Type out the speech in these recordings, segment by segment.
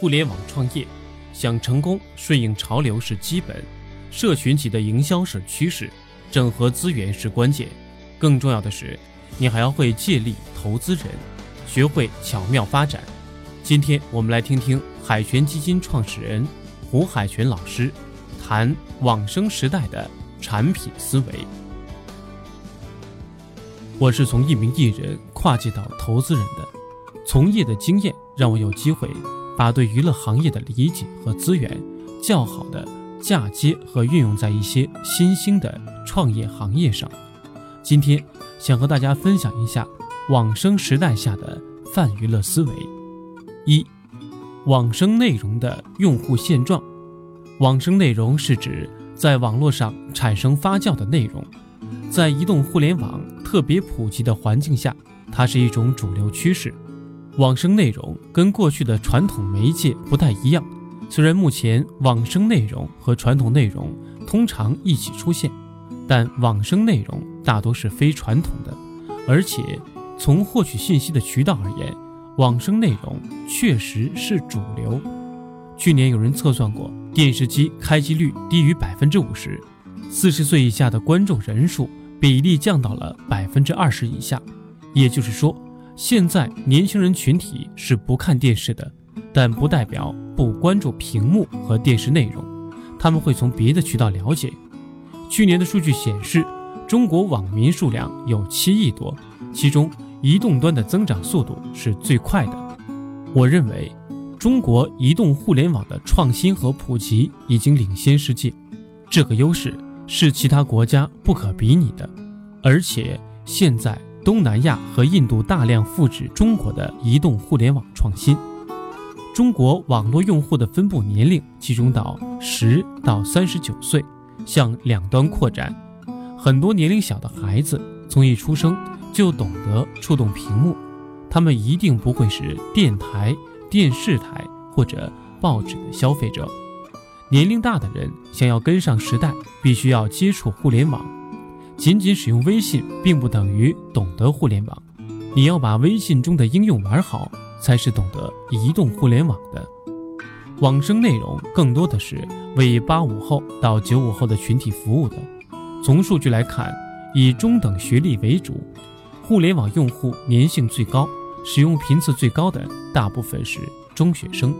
互联网创业，想成功顺应潮流是基本，社群级的营销是趋势，整合资源是关键。更重要的是，你还要会借力投资人，学会巧妙发展。今天我们来听听海泉基金创始人胡海泉老师谈网生时代的产品思维。我是从一名艺人跨界到投资人的，从业的经验让我有机会。把对娱乐行业的理解和资源较好的嫁接和运用在一些新兴的创业行业上。今天想和大家分享一下网生时代下的泛娱乐思维。一、网生内容的用户现状。网生内容是指在网络上产生发酵的内容，在移动互联网特别普及的环境下，它是一种主流趋势。网生内容跟过去的传统媒介不太一样，虽然目前网生内容和传统内容通常一起出现，但网生内容大多是非传统的，而且从获取信息的渠道而言，网生内容确实是主流。去年有人测算过，电视机开机率低于百分之五十，四十岁以下的观众人数比例降到了百分之二十以下，也就是说。现在年轻人群体是不看电视的，但不代表不关注屏幕和电视内容，他们会从别的渠道了解。去年的数据显示，中国网民数量有七亿多，其中移动端的增长速度是最快的。我认为，中国移动互联网的创新和普及已经领先世界，这个优势是其他国家不可比拟的，而且现在。东南亚和印度大量复制中国的移动互联网创新，中国网络用户的分布年龄集中到十到三十九岁，向两端扩展。很多年龄小的孩子从一出生就懂得触动屏幕，他们一定不会是电台、电视台或者报纸的消费者。年龄大的人想要跟上时代，必须要接触互联网。仅仅使用微信并不等于懂得互联网，你要把微信中的应用玩好，才是懂得移动互联网的。网生内容更多的是为八五后到九五后的群体服务的。从数据来看，以中等学历为主，互联网用户粘性最高、使用频次最高的大部分是中学生，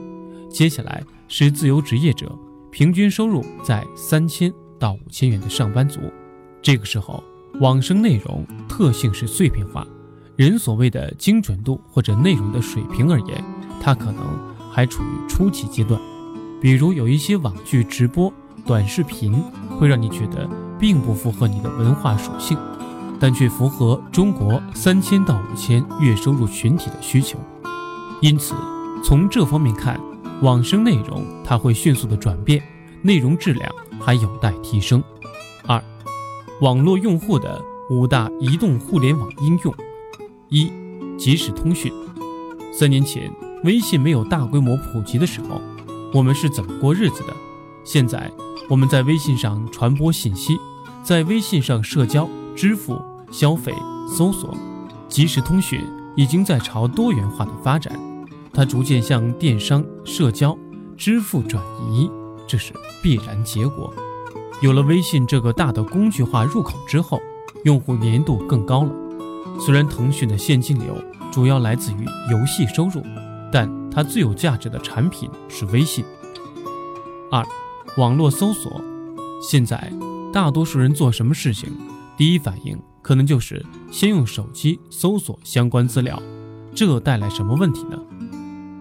接下来是自由职业者，平均收入在三千到五千元的上班族。这个时候，网生内容特性是碎片化，人所谓的精准度或者内容的水平而言，它可能还处于初级阶段。比如有一些网剧直播、短视频，会让你觉得并不符合你的文化属性，但却符合中国三千到五千月收入群体的需求。因此，从这方面看，网生内容它会迅速的转变，内容质量还有待提升。网络用户的五大移动互联网应用：一、即时通讯。三年前，微信没有大规模普及的时候，我们是怎么过日子的？现在，我们在微信上传播信息，在微信上社交、支付、消费、搜索，即时通讯已经在朝多元化的发展，它逐渐向电商、社交、支付转移，这是必然结果。有了微信这个大的工具化入口之后，用户粘度更高了。虽然腾讯的现金流主要来自于游戏收入，但它最有价值的产品是微信。二，网络搜索。现在大多数人做什么事情，第一反应可能就是先用手机搜索相关资料，这带来什么问题呢？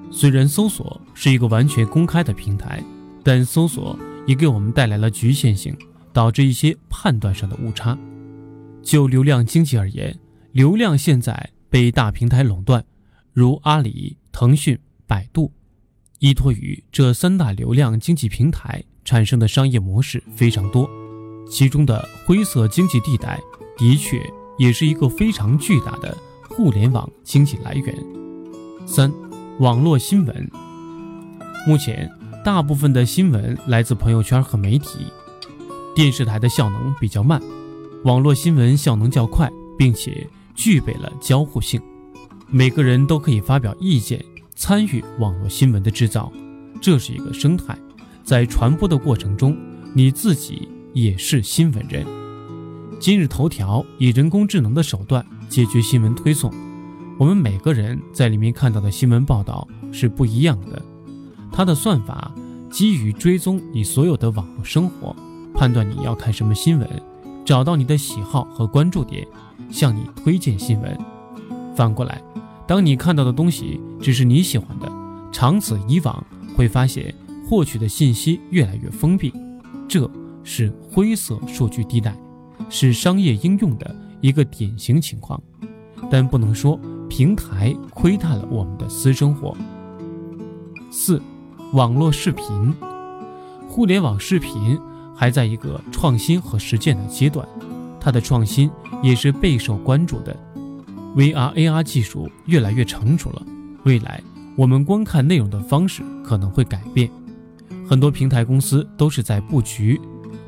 虽然搜索是一个完全公开的平台，但搜索。也给我们带来了局限性，导致一些判断上的误差。就流量经济而言，流量现在被大平台垄断，如阿里、腾讯、百度，依托于这三大流量经济平台产生的商业模式非常多。其中的灰色经济地带，的确也是一个非常巨大的互联网经济来源。三、网络新闻，目前。大部分的新闻来自朋友圈和媒体，电视台的效能比较慢，网络新闻效能较快，并且具备了交互性，每个人都可以发表意见，参与网络新闻的制造，这是一个生态，在传播的过程中，你自己也是新闻人。今日头条以人工智能的手段解决新闻推送，我们每个人在里面看到的新闻报道是不一样的。它的算法基于追踪你所有的网络生活，判断你要看什么新闻，找到你的喜好和关注点，向你推荐新闻。反过来，当你看到的东西只是你喜欢的，长此以往，会发现获取的信息越来越封闭，这是灰色数据地带，是商业应用的一个典型情况。但不能说平台窥探了我们的私生活。四，网络视频，互联网视频还在一个创新和实践的阶段，它的创新也是备受关注的。VR、AR 技术越来越成熟了，未来我们观看内容的方式可能会改变。很多平台公司都是在布局，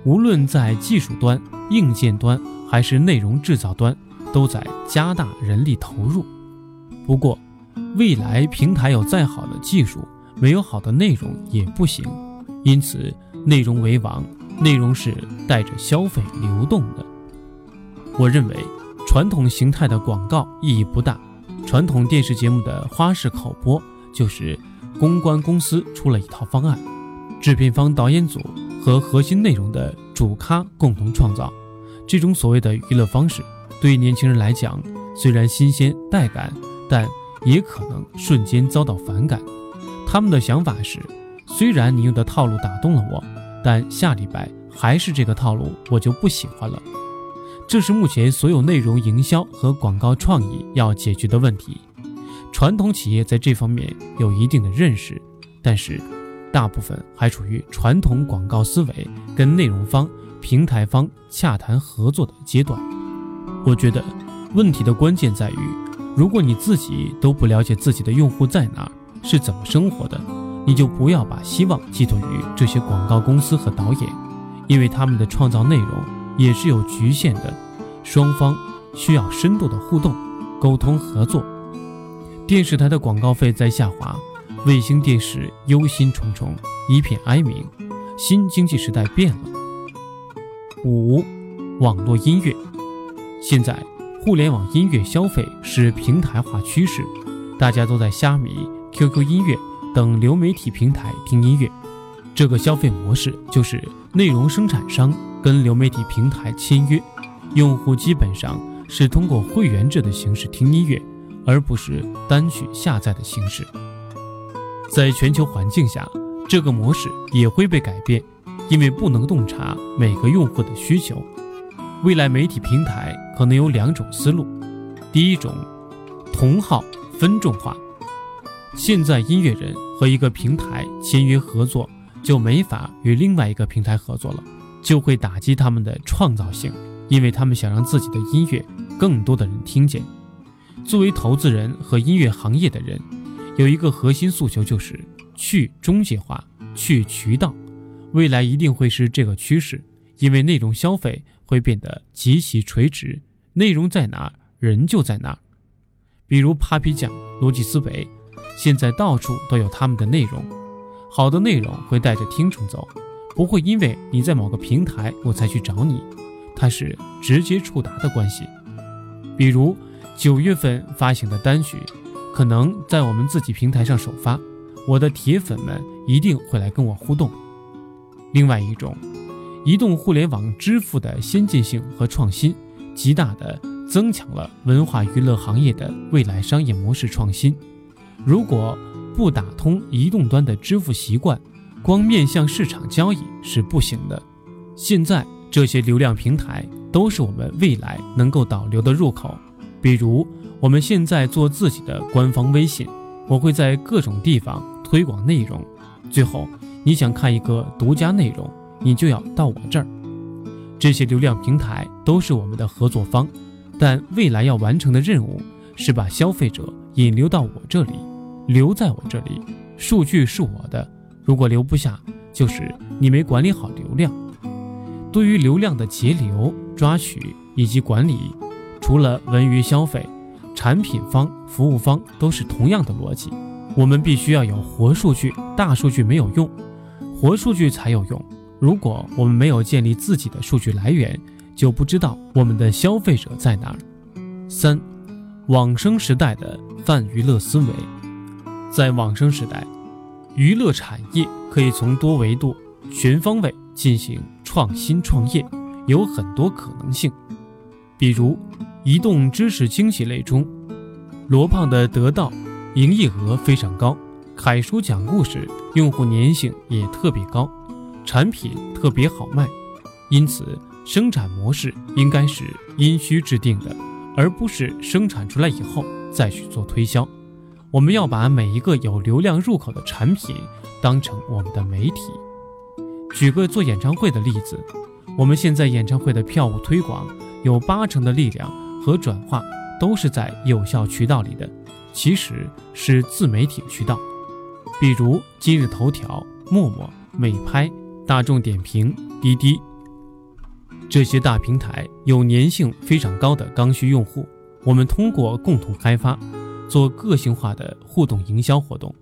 无论在技术端、硬件端还是内容制造端，都在加大人力投入。不过，未来平台有再好的技术，没有好的内容也不行。因此，内容为王，内容是带着消费流动的。我认为。传统形态的广告意义不大，传统电视节目的花式口播就是公关公司出了一套方案，制片方、导演组和核心内容的主咖共同创造。这种所谓的娱乐方式，对于年轻人来讲虽然新鲜带感，但也可能瞬间遭到反感。他们的想法是：虽然你用的套路打动了我，但下礼拜还是这个套路，我就不喜欢了。这是目前所有内容营销和广告创意要解决的问题。传统企业在这方面有一定的认识，但是大部分还处于传统广告思维跟内容方、平台方洽谈合作的阶段。我觉得问题的关键在于，如果你自己都不了解自己的用户在哪儿，是怎么生活的，你就不要把希望寄托于这些广告公司和导演，因为他们的创造内容。也是有局限的，双方需要深度的互动、沟通合作。电视台的广告费在下滑，卫星电视忧心忡忡，一片哀鸣。新经济时代变了。五，网络音乐，现在互联网音乐消费是平台化趋势，大家都在虾米、QQ 音乐等流媒体平台听音乐。这个消费模式就是内容生产商。跟流媒体平台签约，用户基本上是通过会员制的形式听音乐，而不是单曲下载的形式。在全球环境下，这个模式也会被改变，因为不能洞察每个用户的需求。未来媒体平台可能有两种思路：第一种，同号分众化。现在音乐人和一个平台签约合作，就没法与另外一个平台合作了。就会打击他们的创造性，因为他们想让自己的音乐更多的人听见。作为投资人和音乐行业的人，有一个核心诉求就是去中介化、去渠道。未来一定会是这个趋势，因为内容消费会变得极其垂直，内容在哪，人就在哪。比如 Papi 酱、逻辑思维，现在到处都有他们的内容。好的内容会带着听众走。不会因为你在某个平台，我才去找你，它是直接触达的关系。比如九月份发行的单曲，可能在我们自己平台上首发，我的铁粉们一定会来跟我互动。另外一种，移动互联网支付的先进性和创新，极大的增强了文化娱乐行业的未来商业模式创新。如果不打通移动端的支付习惯，光面向市场交易是不行的。现在这些流量平台都是我们未来能够导流的入口。比如我们现在做自己的官方微信，我会在各种地方推广内容。最后你想看一个独家内容，你就要到我这儿。这些流量平台都是我们的合作方，但未来要完成的任务是把消费者引流到我这里，留在我这里，数据是我的。如果留不下，就是你没管理好流量。对于流量的截流、抓取以及管理，除了文娱消费，产品方、服务方都是同样的逻辑。我们必须要有活数据，大数据没有用，活数据才有用。如果我们没有建立自己的数据来源，就不知道我们的消费者在哪儿。三，往生时代的泛娱乐思维，在往生时代，娱乐产业可以从多维度、全方位进行创新创业，有很多可能性。比如，移动知识经济类中，罗胖的得到营业额非常高，凯叔讲故事用户粘性也特别高。产品特别好卖，因此生产模式应该是因需制定的，而不是生产出来以后再去做推销。我们要把每一个有流量入口的产品当成我们的媒体。举个做演唱会的例子，我们现在演唱会的票务推广有八成的力量和转化都是在有效渠道里的，其实是自媒体渠道，比如今日头条、陌陌、美拍。大众点评、滴滴这些大平台有粘性非常高的刚需用户，我们通过共同开发，做个性化的互动营销活动，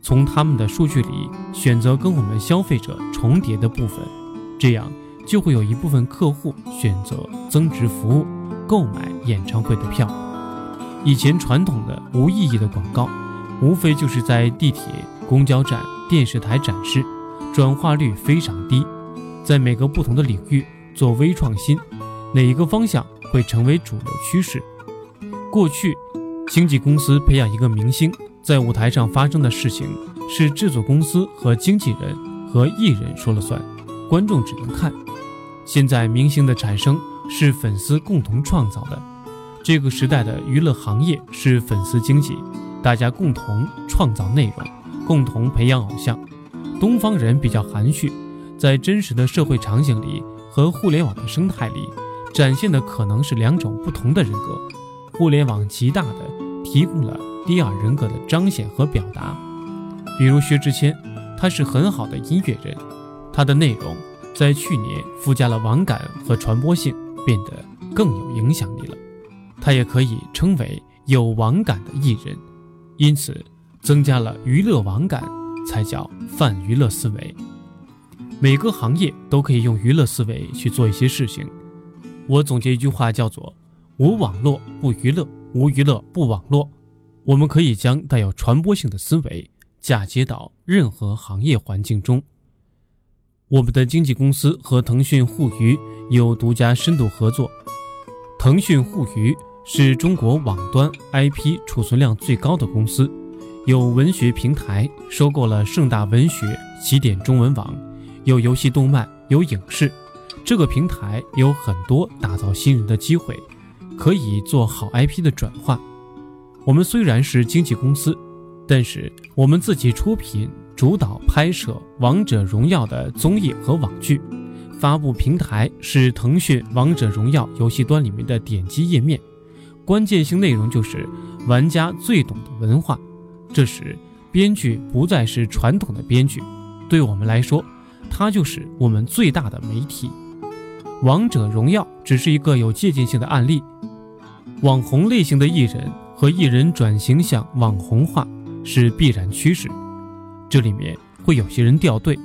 从他们的数据里选择跟我们消费者重叠的部分，这样就会有一部分客户选择增值服务，购买演唱会的票。以前传统的无意义的广告，无非就是在地铁、公交站、电视台展示。转化率非常低，在每个不同的领域做微创新，哪一个方向会成为主流趋势？过去，经纪公司培养一个明星，在舞台上发生的事情是制作公司和经纪人和艺人说了算，观众只能看。现在，明星的产生是粉丝共同创造的。这个时代的娱乐行业是粉丝经济，大家共同创造内容，共同培养偶像。东方人比较含蓄，在真实的社会场景里和互联网的生态里，展现的可能是两种不同的人格。互联网极大的提供了第二人格的彰显和表达。比如薛之谦，他是很好的音乐人，他的内容在去年附加了网感和传播性，变得更有影响力了。他也可以称为有网感的艺人，因此增加了娱乐网感。才叫泛娱乐思维。每个行业都可以用娱乐思维去做一些事情。我总结一句话叫做：无网络不娱乐，无娱乐不网络。我们可以将带有传播性的思维嫁接到任何行业环境中。我们的经纪公司和腾讯互娱有独家深度合作。腾讯互娱是中国网端 IP 储存量最高的公司。有文学平台收购了盛大文学、起点中文网，有游戏动漫，有影视，这个平台有很多打造新人的机会，可以做好 IP 的转化。我们虽然是经纪公司，但是我们自己出品、主导拍摄《王者荣耀》的综艺和网剧，发布平台是腾讯《王者荣耀》游戏端里面的点击页面，关键性内容就是玩家最懂的文化。这时，编剧不再是传统的编剧，对我们来说，它就是我们最大的媒体。王者荣耀只是一个有借鉴性的案例。网红类型的艺人和艺人转型向网红化是必然趋势，这里面会有些人掉队，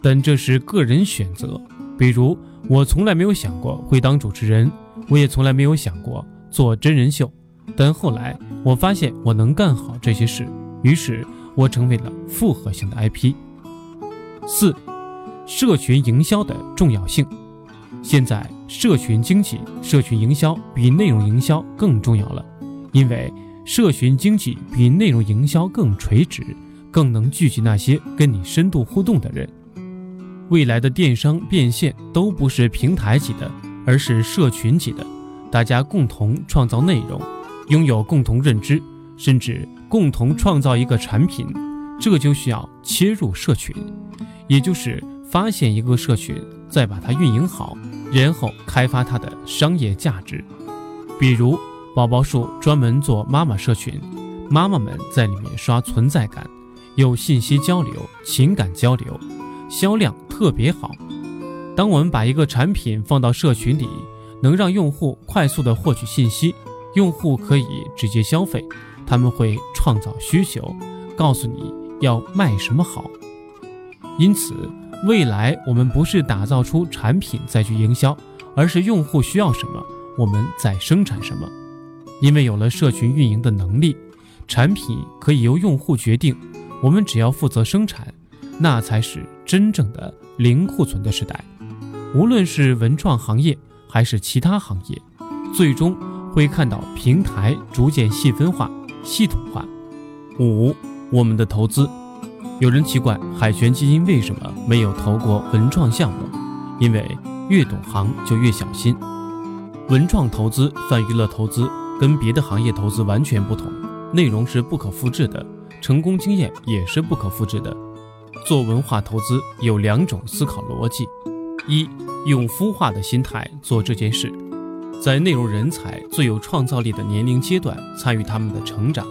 但这是个人选择。比如，我从来没有想过会当主持人，我也从来没有想过做真人秀。但后来我发现我能干好这些事，于是我成为了复合型的 IP。四，社群营销的重要性。现在社群经济、社群营销比内容营销更重要了，因为社群经济比内容营销更垂直，更能聚集那些跟你深度互动的人。未来的电商变现都不是平台级的，而是社群级的，大家共同创造内容。拥有共同认知，甚至共同创造一个产品，这就需要切入社群，也就是发现一个社群，再把它运营好，然后开发它的商业价值。比如宝宝树专门做妈妈社群，妈妈们在里面刷存在感，有信息交流、情感交流，销量特别好。当我们把一个产品放到社群里，能让用户快速的获取信息。用户可以直接消费，他们会创造需求，告诉你要卖什么好。因此，未来我们不是打造出产品再去营销，而是用户需要什么，我们再生产什么。因为有了社群运营的能力，产品可以由用户决定，我们只要负责生产，那才是真正的零库存的时代。无论是文创行业还是其他行业，最终会看到平台逐渐细分化、系统化。五，我们的投资。有人奇怪海泉基金为什么没有投过文创项目？因为越懂行就越小心。文创投资、泛娱乐投资跟别的行业投资完全不同，内容是不可复制的，成功经验也是不可复制的。做文化投资有两种思考逻辑：一，用孵化的心态做这件事，在内容人才最有创造力的年龄阶段参与他们的成长；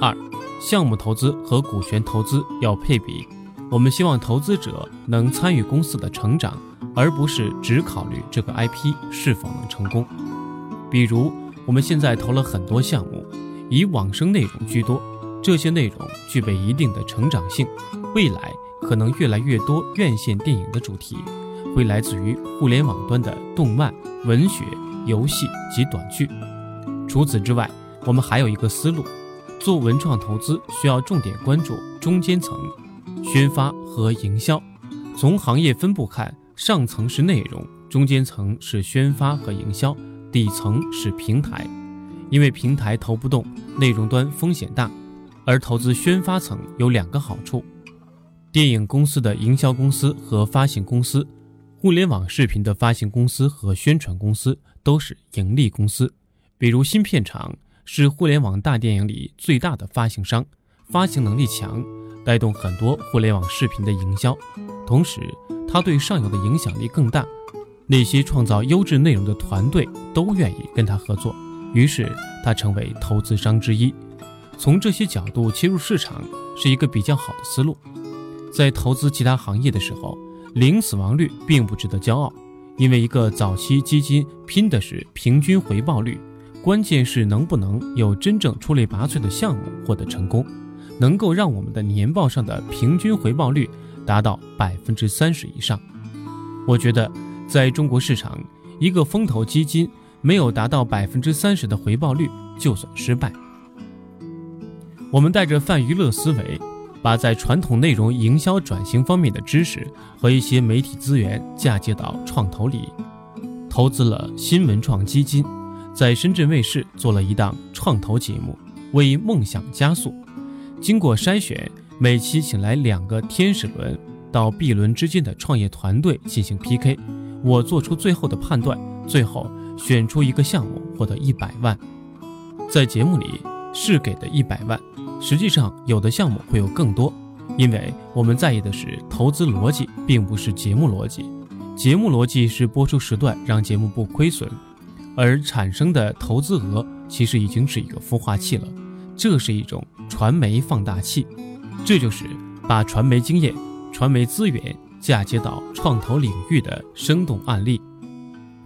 二。项目投资和股权投资要配比，我们希望投资者能参与公司的成长，而不是只考虑这个 IP 是否能成功。比如，我们现在投了很多项目，以往生内容居多，这些内容具备一定的成长性，未来可能越来越多院线电影的主题会来自于互联网端的动漫、文学、游戏及短剧。除此之外，我们还有一个思路。做文创投资需要重点关注中间层、宣发和营销。从行业分布看，上层是内容，中间层是宣发和营销，底层是平台。因为平台投不动，内容端风险大。而投资宣发层有两个好处：电影公司的营销公司和发行公司，互联网视频的发行公司和宣传公司都是盈利公司，比如新片厂。是互联网大电影里最大的发行商，发行能力强，带动很多互联网视频的营销。同时，他对上游的影响力更大，那些创造优质内容的团队都愿意跟他合作，于是他成为投资商之一。从这些角度切入市场是一个比较好的思路。在投资其他行业的时候，零死亡率并不值得骄傲，因为一个早期基金拼的是平均回报率。关键是能不能有真正出类拔萃的项目获得成功，能够让我们的年报上的平均回报率达到百分之三十以上。我觉得，在中国市场，一个风投基金没有达到百分之三十的回报率就算失败。我们带着泛娱乐思维，把在传统内容营销转型方面的知识和一些媒体资源嫁接到创投里，投资了新文创基金。在深圳卫视做了一档创投节目，为梦想加速。经过筛选，每期请来两个天使轮到 B 轮之间的创业团队进行 PK，我做出最后的判断，最后选出一个项目获得一百万。在节目里是给的一百万，实际上有的项目会有更多，因为我们在意的是投资逻辑，并不是节目逻辑。节目逻辑是播出时段让节目不亏损。而产生的投资额其实已经是一个孵化器了，这是一种传媒放大器，这就是把传媒经验、传媒资源嫁接到创投领域的生动案例。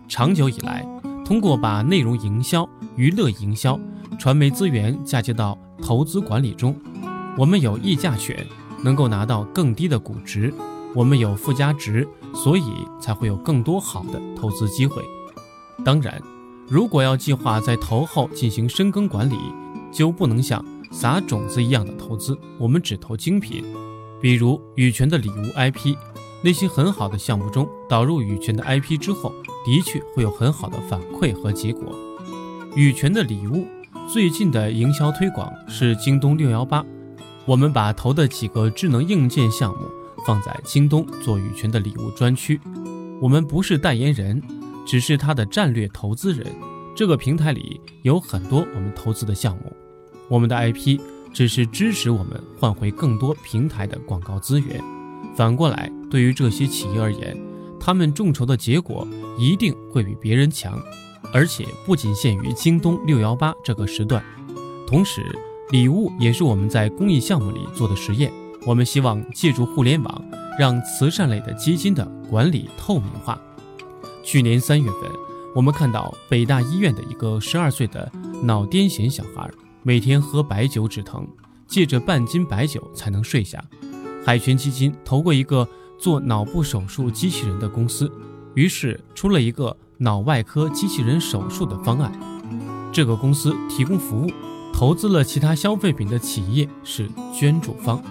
长久以来，通过把内容营销、娱乐营销、传媒资源嫁接到投资管理中，我们有溢价权，能够拿到更低的估值；我们有附加值，所以才会有更多好的投资机会。当然。如果要计划在投后进行深耕管理，就不能像撒种子一样的投资。我们只投精品，比如羽泉的礼物 IP，那些很好的项目中导入羽泉的 IP 之后，的确会有很好的反馈和结果。羽泉的礼物最近的营销推广是京东六幺八，我们把投的几个智能硬件项目放在京东做羽泉的礼物专区，我们不是代言人。只是他的战略投资人，这个平台里有很多我们投资的项目，我们的 IP 只是支持我们换回更多平台的广告资源。反过来，对于这些企业而言，他们众筹的结果一定会比别人强，而且不仅限于京东六幺八这个时段。同时，礼物也是我们在公益项目里做的实验。我们希望借助互联网，让慈善类的基金的管理透明化。去年三月份，我们看到北大医院的一个十二岁的脑癫痫小孩，每天喝白酒止疼，借着半斤白酒才能睡下。海泉基金投过一个做脑部手术机器人的公司，于是出了一个脑外科机器人手术的方案。这个公司提供服务，投资了其他消费品的企业是捐助方。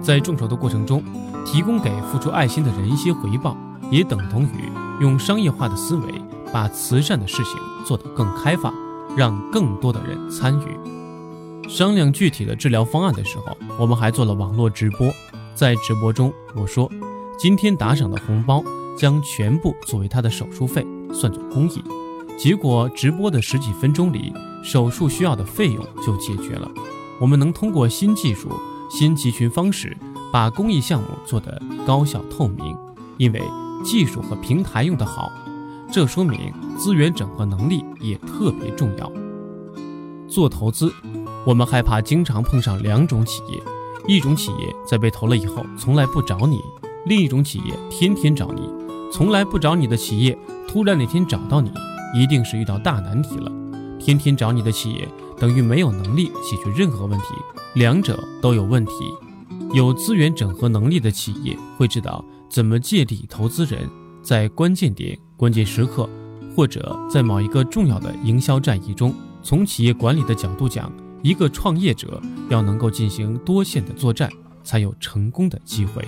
在众筹的过程中，提供给付出爱心的人一些回报，也等同于用商业化的思维把慈善的事情做得更开放。让更多的人参与商量具体的治疗方案的时候，我们还做了网络直播。在直播中，我说今天打赏的红包将全部作为他的手术费，算作公益。结果直播的十几分钟里，手术需要的费用就解决了。我们能通过新技术、新集群方式，把公益项目做得高效透明，因为技术和平台用得好。这说明资源整合能力也特别重要。做投资，我们害怕经常碰上两种企业：一种企业在被投了以后从来不找你；另一种企业天天找你。从来不找你的企业，突然哪天找到你，一定是遇到大难题了。天天找你的企业，等于没有能力解决任何问题，两者都有问题。有资源整合能力的企业会知道怎么借力投资人，在关键点。关键时刻，或者在某一个重要的营销战役中，从企业管理的角度讲，一个创业者要能够进行多线的作战，才有成功的机会。